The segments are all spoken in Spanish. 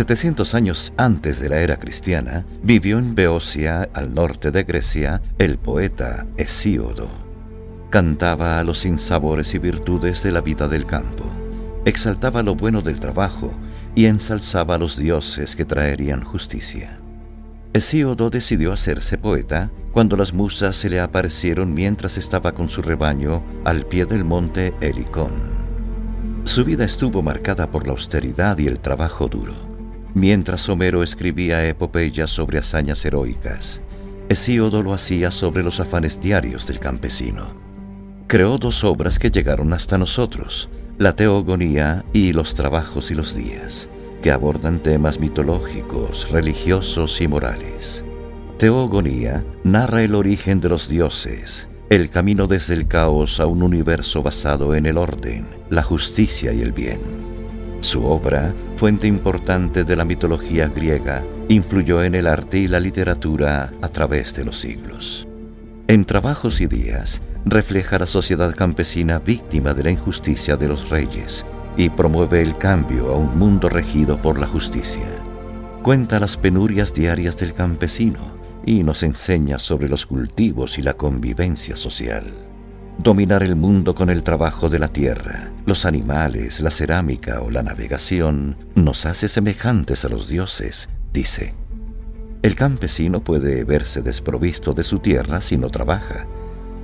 700 años antes de la era cristiana, vivió en Beocia, al norte de Grecia, el poeta Hesíodo. Cantaba a los sinsabores y virtudes de la vida del campo, exaltaba lo bueno del trabajo y ensalzaba a los dioses que traerían justicia. Hesíodo decidió hacerse poeta cuando las musas se le aparecieron mientras estaba con su rebaño al pie del monte Helicón. Su vida estuvo marcada por la austeridad y el trabajo duro. Mientras Homero escribía epopeyas sobre hazañas heroicas, Hesíodo lo hacía sobre los afanes diarios del campesino. Creó dos obras que llegaron hasta nosotros, la Teogonía y Los Trabajos y los Días, que abordan temas mitológicos, religiosos y morales. Teogonía narra el origen de los dioses, el camino desde el caos a un universo basado en el orden, la justicia y el bien. Su obra, fuente importante de la mitología griega, influyó en el arte y la literatura a través de los siglos. En Trabajos y Días, refleja la sociedad campesina víctima de la injusticia de los reyes y promueve el cambio a un mundo regido por la justicia. Cuenta las penurias diarias del campesino y nos enseña sobre los cultivos y la convivencia social. Dominar el mundo con el trabajo de la tierra, los animales, la cerámica o la navegación nos hace semejantes a los dioses, dice. El campesino puede verse desprovisto de su tierra si no trabaja.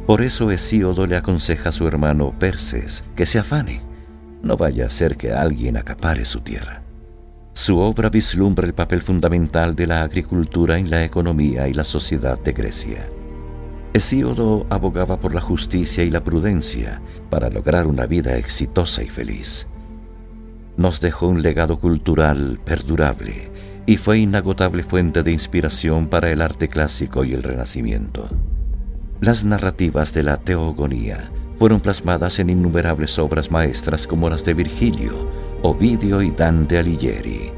Por eso Hesíodo le aconseja a su hermano Perses que se afane. No vaya a ser que alguien acapare su tierra. Su obra vislumbra el papel fundamental de la agricultura en la economía y la sociedad de Grecia. Hesíodo abogaba por la justicia y la prudencia para lograr una vida exitosa y feliz. Nos dejó un legado cultural perdurable y fue inagotable fuente de inspiración para el arte clásico y el renacimiento. Las narrativas de la teogonía fueron plasmadas en innumerables obras maestras como las de Virgilio, Ovidio y Dante Alighieri.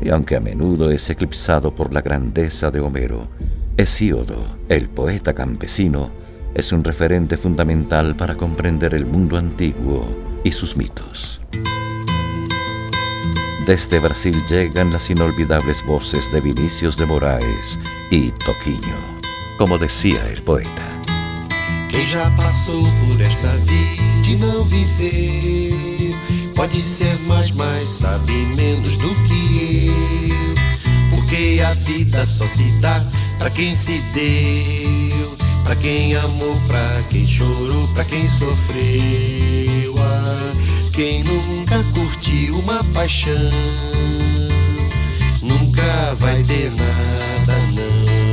Y aunque a menudo es eclipsado por la grandeza de Homero, Hesíodo, el poeta campesino, es un referente fundamental para comprender el mundo antiguo y sus mitos. Desde Brasil llegan las inolvidables voces de Vinicius de Moraes y Toquinho, como decía el poeta. Quem por vida e ser do que. Porque vida só se Pra quem se deu, pra quem amou, pra quem chorou, pra quem sofreu. Ah, quem nunca curtiu uma paixão, nunca vai ter nada, não.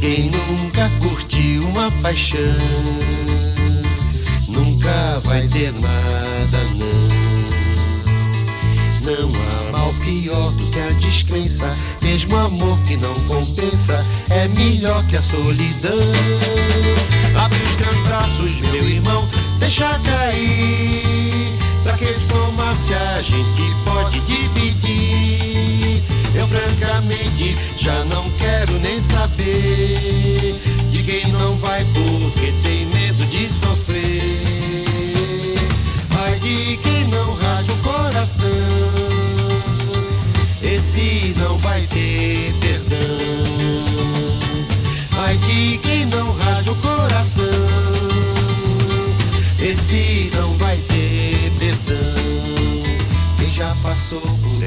Quem nunca curtiu uma paixão, nunca vai ter nada, não. Não há mal pior do que a descrença. Mesmo amor que não compensa é melhor que a solidão. Abre os teus braços, meu irmão, deixa cair. Pra que somar se a gente pode dividir? Eu francamente já não quero nem saber de quem não vai porque tem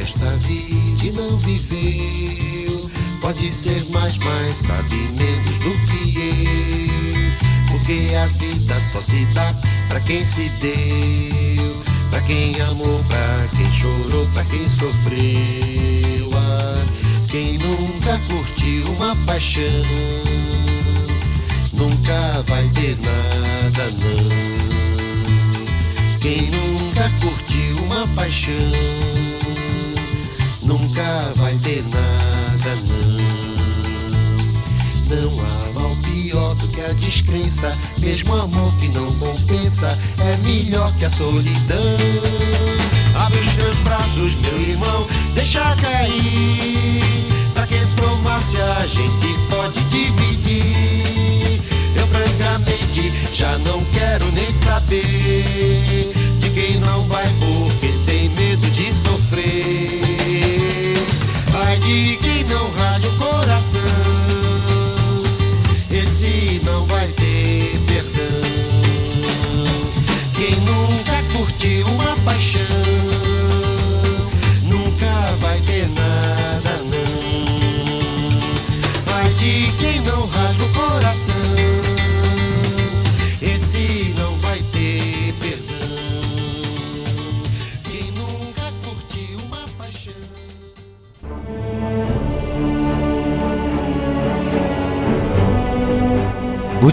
esta vida e não viveu, pode ser mais, mas sabe menos do que eu. Porque a vida só se dá pra quem se deu, pra quem amou, pra quem chorou, pra quem sofreu. Ah, quem nunca curtiu uma paixão, nunca vai ter nada não. Quem nunca curtiu uma paixão, descrença, mesmo amor que não compensa é melhor que a solidão. Abre os teus braços, meu irmão, deixa cair. Pra que somar-se a gente pode dividir. Eu francamente já não quero nem saber de quem não vai porque tem medo de sofrer. Vai de quem não rasga o coração. Esse não vai ter perdão. Quem nunca curtiu uma paixão nunca vai ter nada não. Vai de quem não rasga o coração.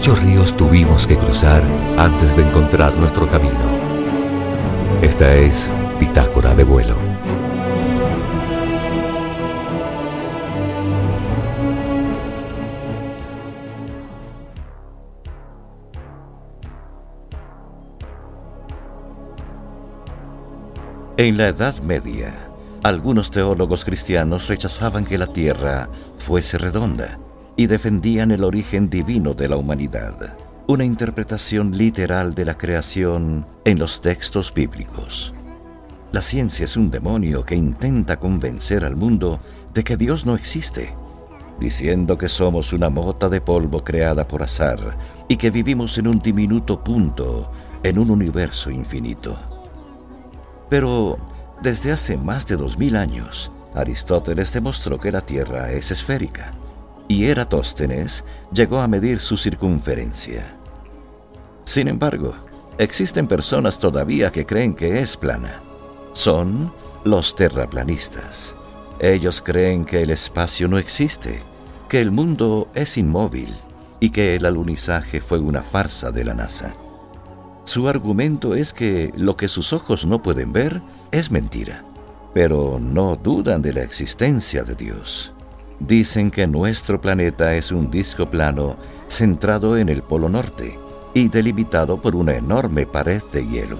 Muchos ríos tuvimos que cruzar antes de encontrar nuestro camino. Esta es Bitácora de Vuelo. En la Edad Media, algunos teólogos cristianos rechazaban que la Tierra fuese redonda y defendían el origen divino de la humanidad, una interpretación literal de la creación en los textos bíblicos. La ciencia es un demonio que intenta convencer al mundo de que Dios no existe, diciendo que somos una mota de polvo creada por azar y que vivimos en un diminuto punto en un universo infinito. Pero desde hace más de dos mil años, Aristóteles demostró que la Tierra es esférica y Eratóstenes llegó a medir su circunferencia. Sin embargo, existen personas todavía que creen que es plana. Son los terraplanistas. Ellos creen que el espacio no existe, que el mundo es inmóvil y que el alunizaje fue una farsa de la NASA. Su argumento es que lo que sus ojos no pueden ver es mentira, pero no dudan de la existencia de Dios. Dicen que nuestro planeta es un disco plano centrado en el Polo Norte y delimitado por una enorme pared de hielo.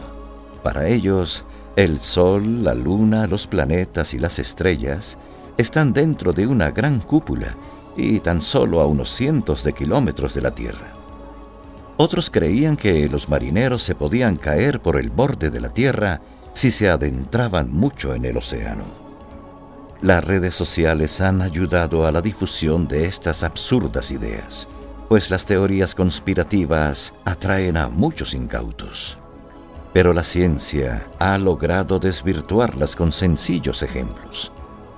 Para ellos, el Sol, la Luna, los planetas y las estrellas están dentro de una gran cúpula y tan solo a unos cientos de kilómetros de la Tierra. Otros creían que los marineros se podían caer por el borde de la Tierra si se adentraban mucho en el océano. Las redes sociales han ayudado a la difusión de estas absurdas ideas, pues las teorías conspirativas atraen a muchos incautos. Pero la ciencia ha logrado desvirtuarlas con sencillos ejemplos.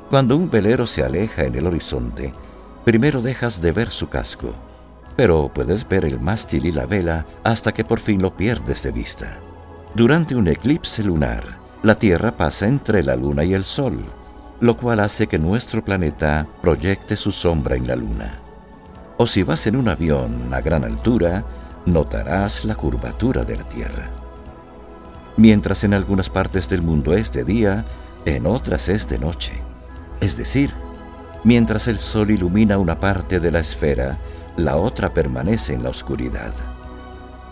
Cuando un velero se aleja en el horizonte, primero dejas de ver su casco, pero puedes ver el mástil y la vela hasta que por fin lo pierdes de vista. Durante un eclipse lunar, la Tierra pasa entre la Luna y el Sol, lo cual hace que nuestro planeta proyecte su sombra en la Luna. O si vas en un avión a gran altura, notarás la curvatura de la Tierra. Mientras en algunas partes del mundo es de día, en otras es de noche. Es decir, mientras el Sol ilumina una parte de la esfera, la otra permanece en la oscuridad.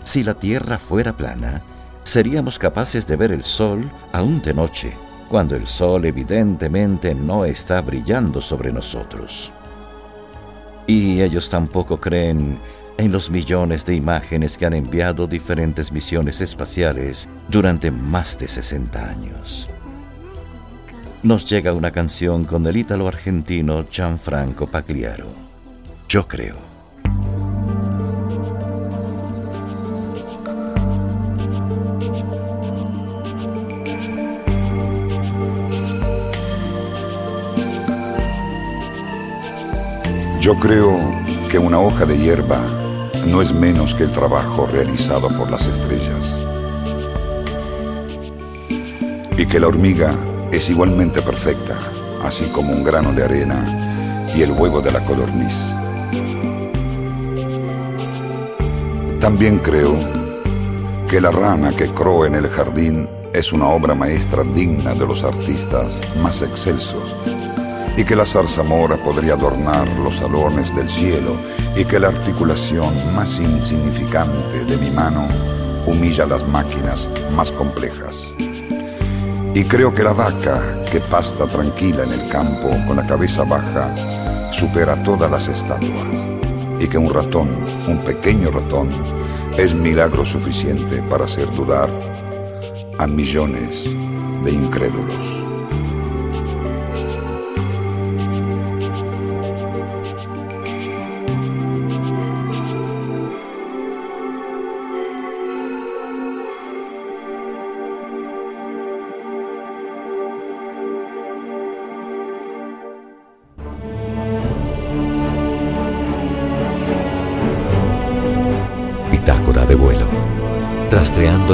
Si la Tierra fuera plana, seríamos capaces de ver el Sol aún de noche, cuando el Sol evidentemente no está brillando sobre nosotros. Y ellos tampoco creen en los millones de imágenes que han enviado diferentes misiones espaciales durante más de 60 años. Nos llega una canción con el ítalo argentino Gianfranco Pagliaro. Yo creo. Yo creo que una hoja de hierba no es menos que el trabajo realizado por las estrellas. Y que la hormiga es igualmente perfecta, así como un grano de arena y el huevo de la codorniz. También creo que La rana que croa en el jardín es una obra maestra digna de los artistas más excelsos y que la zarzamora podría adornar los salones del cielo y que la articulación más insignificante de mi mano humilla las máquinas más complejas. Y creo que la vaca que pasta tranquila en el campo con la cabeza baja supera todas las estatuas y que un ratón, un pequeño ratón, es milagro suficiente para hacer dudar a millones de incrédulos.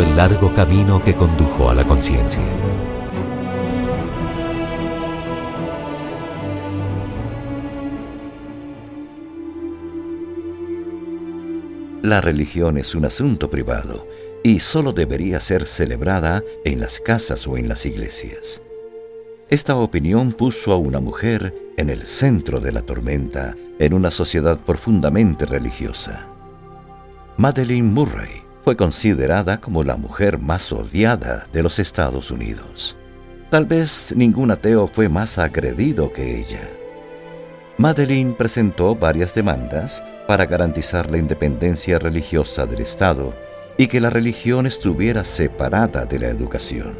El largo camino que condujo a la conciencia. La religión es un asunto privado y solo debería ser celebrada en las casas o en las iglesias. Esta opinión puso a una mujer en el centro de la tormenta en una sociedad profundamente religiosa. Madeleine Murray fue considerada como la mujer más odiada de los Estados Unidos. Tal vez ningún ateo fue más agredido que ella. Madeline presentó varias demandas para garantizar la independencia religiosa del Estado y que la religión estuviera separada de la educación.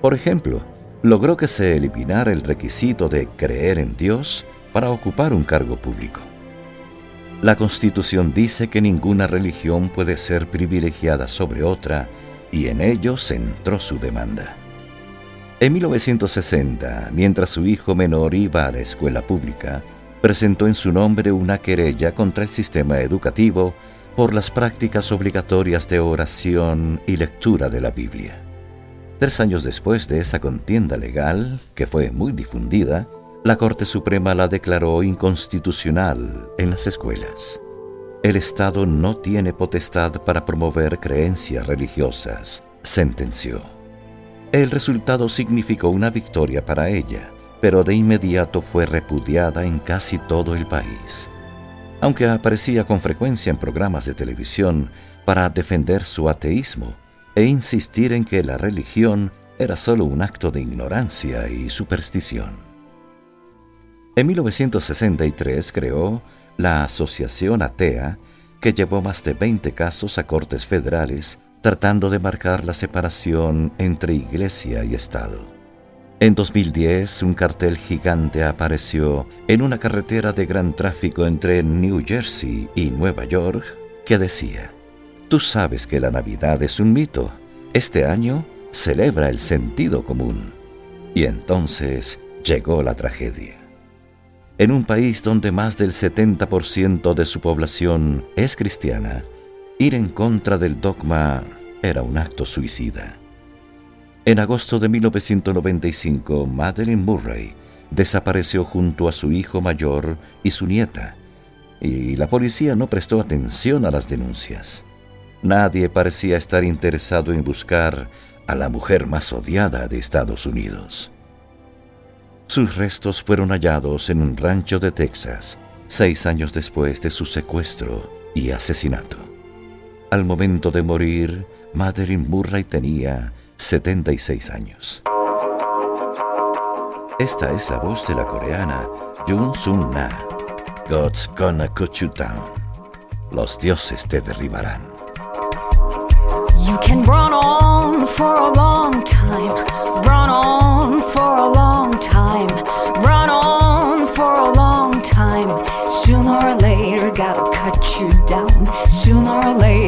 Por ejemplo, logró que se eliminara el requisito de creer en Dios para ocupar un cargo público. La Constitución dice que ninguna religión puede ser privilegiada sobre otra y en ello centró su demanda. En 1960, mientras su hijo menor iba a la escuela pública, presentó en su nombre una querella contra el sistema educativo por las prácticas obligatorias de oración y lectura de la Biblia. Tres años después de esa contienda legal, que fue muy difundida, la Corte Suprema la declaró inconstitucional en las escuelas. El Estado no tiene potestad para promover creencias religiosas, sentenció. El resultado significó una victoria para ella, pero de inmediato fue repudiada en casi todo el país. Aunque aparecía con frecuencia en programas de televisión para defender su ateísmo e insistir en que la religión era solo un acto de ignorancia y superstición. En 1963 creó la Asociación Atea, que llevó más de 20 casos a cortes federales tratando de marcar la separación entre iglesia y Estado. En 2010, un cartel gigante apareció en una carretera de gran tráfico entre New Jersey y Nueva York que decía, Tú sabes que la Navidad es un mito. Este año celebra el sentido común. Y entonces llegó la tragedia. En un país donde más del 70% de su población es cristiana, ir en contra del dogma era un acto suicida. En agosto de 1995, Madeleine Murray desapareció junto a su hijo mayor y su nieta, y la policía no prestó atención a las denuncias. Nadie parecía estar interesado en buscar a la mujer más odiada de Estados Unidos. Sus restos fueron hallados en un rancho de Texas, seis años después de su secuestro y asesinato. Al momento de morir, Madeline Murray tenía 76 años. Esta es la voz de la coreana Jun Sun Na. God's gonna cut you down. Los dioses te derribarán. You can run on for a long time, run on for a long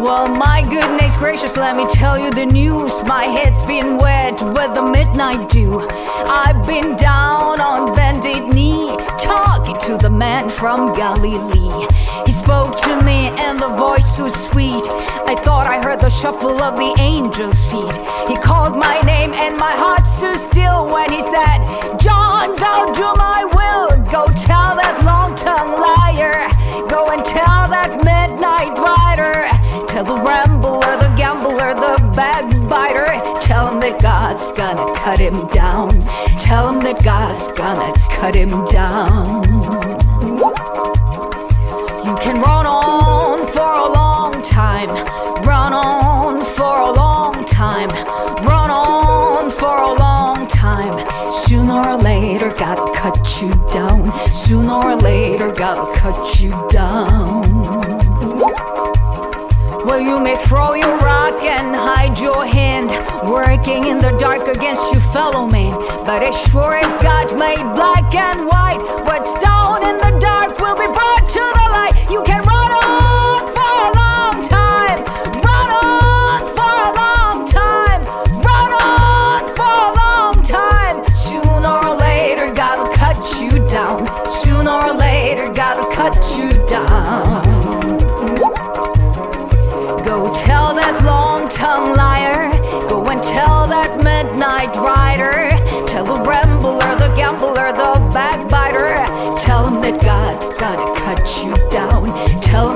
Well, my goodness gracious, let me tell you the news. My head's been wet with the midnight dew. I've been down on bended knee, talking to the man from Galilee. He spoke to me, and the voice was sweet. I thought I heard the shuffle of the angel's feet. He called my name, and my heart stood still when he said, John, go do my will. Tell the rambler, the gambler, the backbiter. Tell him that God's gonna cut him down. Tell him that God's gonna cut him down. You can run on for a long time. Run on for a long time. Run on for a long time. Sooner or later, gotta cut you down. Sooner or later, gotta cut you down. Well, you may throw your rock and hide your hand, working in the dark against your fellow man. But as sure as God made black and white, what's down in the dark will be brought to the light. You can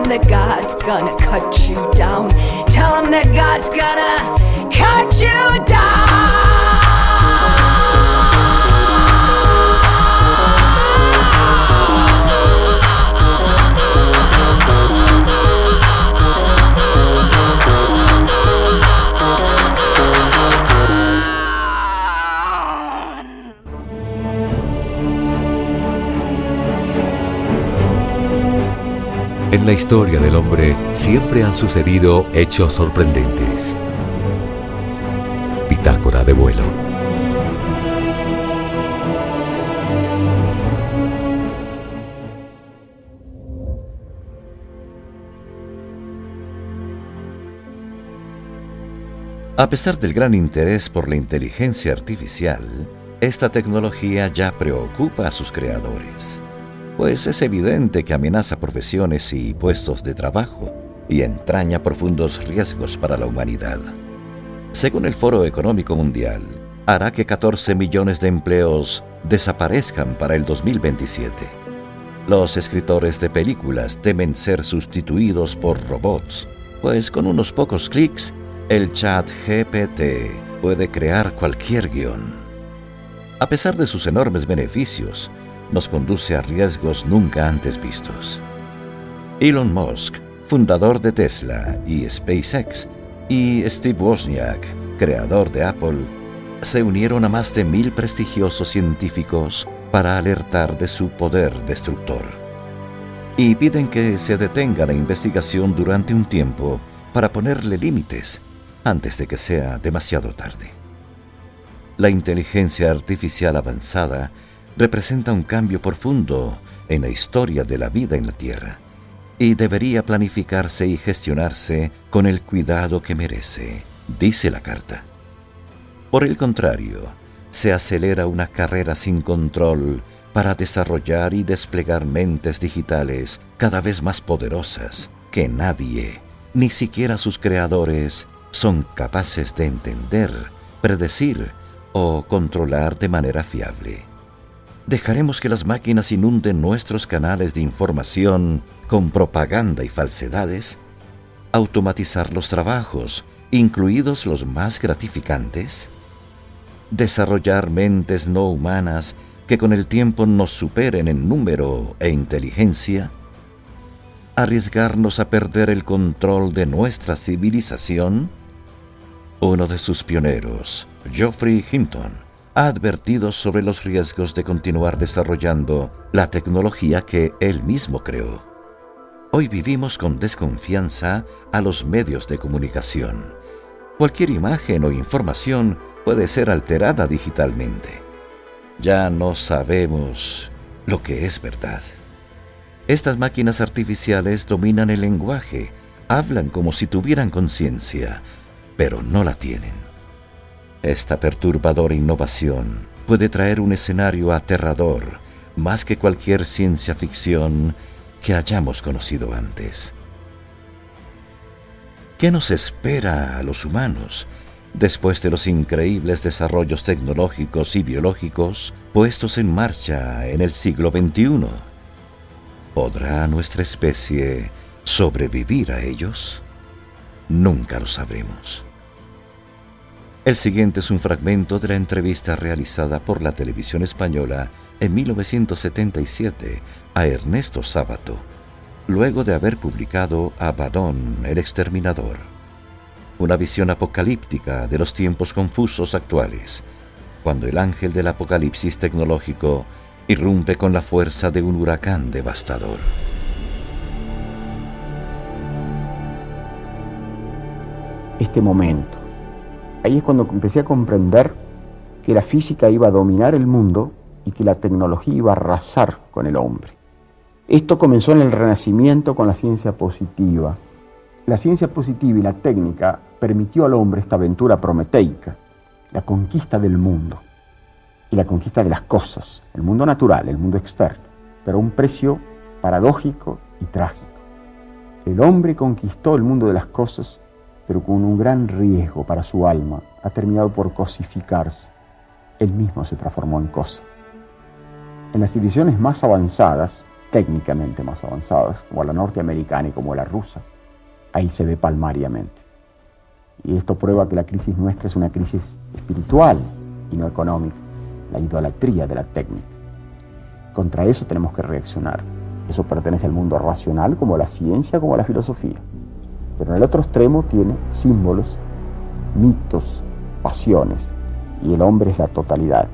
him that God's gonna cut you down. Tell him that God's gonna cut you down. En la historia del hombre siempre han sucedido hechos sorprendentes. Bitácora de vuelo. A pesar del gran interés por la inteligencia artificial, esta tecnología ya preocupa a sus creadores, pues es evidente que amenaza profesiones y puestos de trabajo y entraña profundos riesgos para la humanidad. Según el Foro Económico Mundial, hará que 14 millones de empleos desaparezcan para el 2027. Los escritores de películas temen ser sustituidos por robots, pues con unos pocos clics el chat GPT puede crear cualquier guion. A pesar de sus enormes beneficios, nos conduce a riesgos nunca antes vistos. Elon Musk, fundador de Tesla y SpaceX, y Steve Wozniak, creador de Apple, se unieron a más de mil prestigiosos científicos para alertar de su poder destructor. Y piden que se detenga la investigación durante un tiempo para ponerle límites antes de que sea demasiado tarde. La inteligencia artificial avanzada representa un cambio profundo en la historia de la vida en la Tierra y debería planificarse y gestionarse con el cuidado que merece, dice la carta. Por el contrario, se acelera una carrera sin control para desarrollar y desplegar mentes digitales cada vez más poderosas que nadie, ni siquiera sus creadores, son capaces de entender, predecir o controlar de manera fiable. ¿Dejaremos que las máquinas inunden nuestros canales de información con propaganda y falsedades? ¿Automatizar los trabajos, incluidos los más gratificantes? ¿Desarrollar mentes no humanas que con el tiempo nos superen en número e inteligencia? ¿Arriesgarnos a perder el control de nuestra civilización? Uno de sus pioneros, Geoffrey Hinton, ha advertido sobre los riesgos de continuar desarrollando la tecnología que él mismo creó. Hoy vivimos con desconfianza a los medios de comunicación. Cualquier imagen o información puede ser alterada digitalmente. Ya no sabemos lo que es verdad. Estas máquinas artificiales dominan el lenguaje, hablan como si tuvieran conciencia, pero no la tienen. Esta perturbadora innovación puede traer un escenario aterrador más que cualquier ciencia ficción que hayamos conocido antes. ¿Qué nos espera a los humanos después de los increíbles desarrollos tecnológicos y biológicos puestos en marcha en el siglo XXI? ¿Podrá nuestra especie sobrevivir a ellos? Nunca lo sabremos. El siguiente es un fragmento de la entrevista realizada por la televisión española en 1977 a Ernesto Sábato, luego de haber publicado Abadón, el exterminador. Una visión apocalíptica de los tiempos confusos actuales, cuando el ángel del apocalipsis tecnológico irrumpe con la fuerza de un huracán devastador. Este momento ahí es cuando empecé a comprender que la física iba a dominar el mundo y que la tecnología iba a arrasar con el hombre. Esto comenzó en el Renacimiento con la ciencia positiva. La ciencia positiva y la técnica permitió al hombre esta aventura prometeica, la conquista del mundo y la conquista de las cosas, el mundo natural, el mundo externo, pero a un precio paradójico y trágico. El hombre conquistó el mundo de las cosas pero con un gran riesgo para su alma, ha terminado por cosificarse. Él mismo se transformó en cosa. En las civilizaciones más avanzadas, técnicamente más avanzadas, como la norteamericana y como la rusa, ahí se ve palmariamente. Y esto prueba que la crisis nuestra es una crisis espiritual y no económica, la idolatría de la técnica. Contra eso tenemos que reaccionar. Eso pertenece al mundo racional como la ciencia, como la filosofía. Pero en el otro extremo tiene símbolos, mitos, pasiones, y el hombre es la totalidad,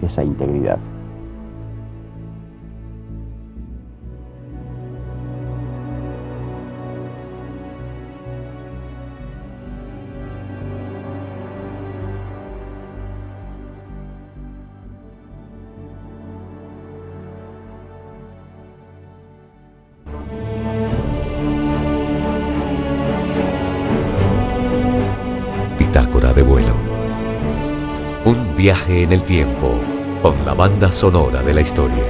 esa integridad. Viaje en el tiempo con la banda sonora de la historia.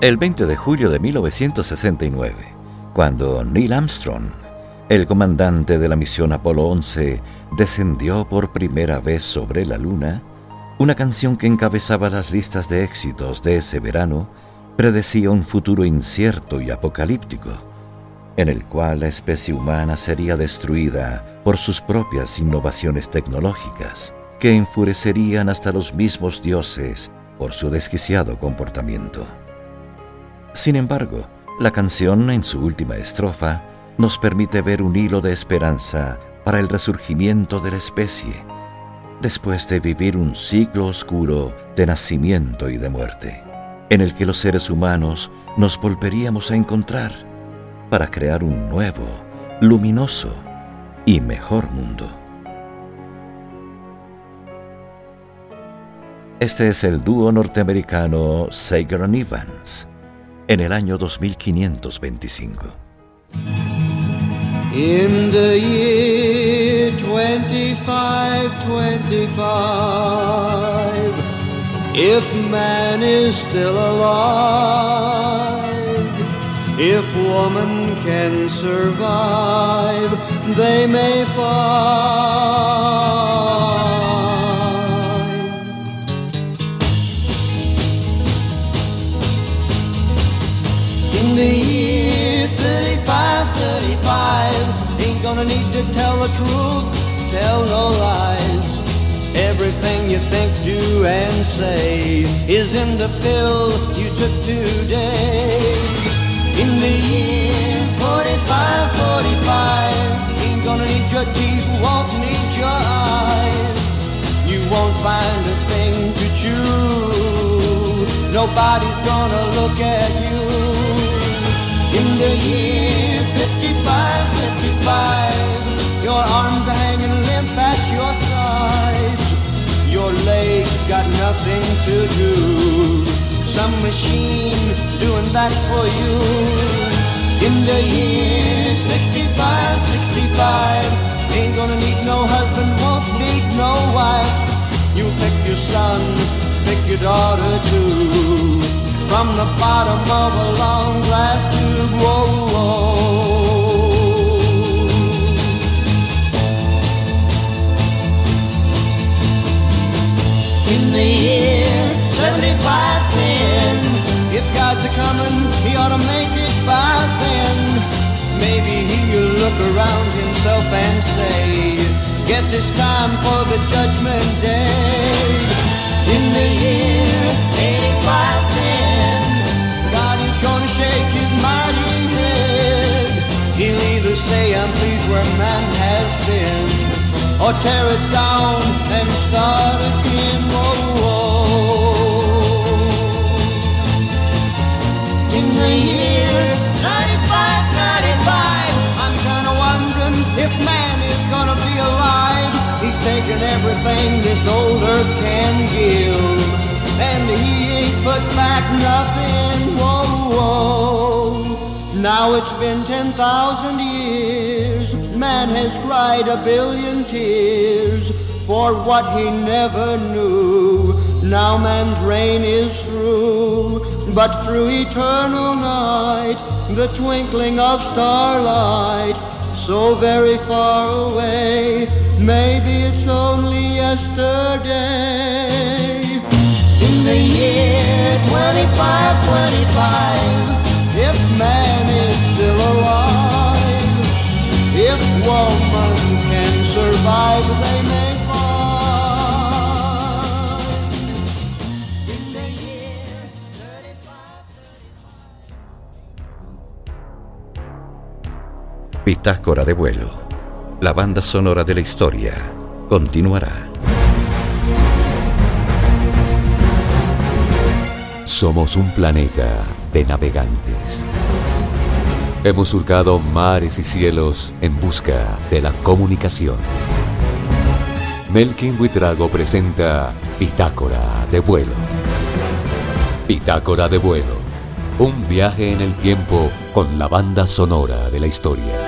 El 20 de julio de 1969, cuando Neil Armstrong, el comandante de la misión Apolo 11, descendió por primera vez sobre la Luna, una canción que encabezaba las listas de éxitos de ese verano predecía un futuro incierto y apocalíptico, en el cual la especie humana sería destruida por sus propias innovaciones tecnológicas, que enfurecerían hasta los mismos dioses por su desquiciado comportamiento. Sin embargo, la canción en su última estrofa nos permite ver un hilo de esperanza para el resurgimiento de la especie después de vivir un ciclo oscuro de nacimiento y de muerte, en el que los seres humanos nos volveríamos a encontrar para crear un nuevo, luminoso y mejor mundo. Este es el dúo norteamericano Sager Evans en el año 2525. In the year 2525, if man is still alive, if woman can survive, they may find. In the year gonna need to tell the truth, tell no lies. Everything you think, do, and say is in the pill you took today. In the year 45, 45, ain't gonna need your teeth, won't need your eyes. You won't find a thing to chew. Nobody's gonna look at you. In the year 55, 55. 65. Your arms are hanging limp at your sides. Your legs got nothing to do. Some machine doing that for you. In the year 65, 65, ain't gonna need no husband, won't need no wife. You pick your son, pick your daughter too. From the bottom of a long glass tube, whoa, whoa. In the year 7510, if God's a coming, he ought to make it by then. Maybe he'll look around himself and say, Guess it's time for the judgment day. In the year 8510, God is gonna shake his mighty head. He'll either say, I'm pleased where man has been, or tear it down and Taken everything this old earth can give, and he ain't put back nothing. Whoa, whoa. Now it's been 10,000 years. Man has cried a billion tears for what he never knew. Now man's reign is through, but through eternal night, the twinkling of starlight, so very far away, maybe it's only yesterday. In the year 2525, if man is still alive, if woman can survive, they may find. In the year 35. Bitácora de vuelo. La banda sonora de la historia continuará. Somos un planeta de navegantes. Hemos surcado mares y cielos en busca de la comunicación. Melkin Buitrago presenta Bitácora de vuelo. Bitácora de vuelo. Un viaje en el tiempo con la banda sonora de la historia.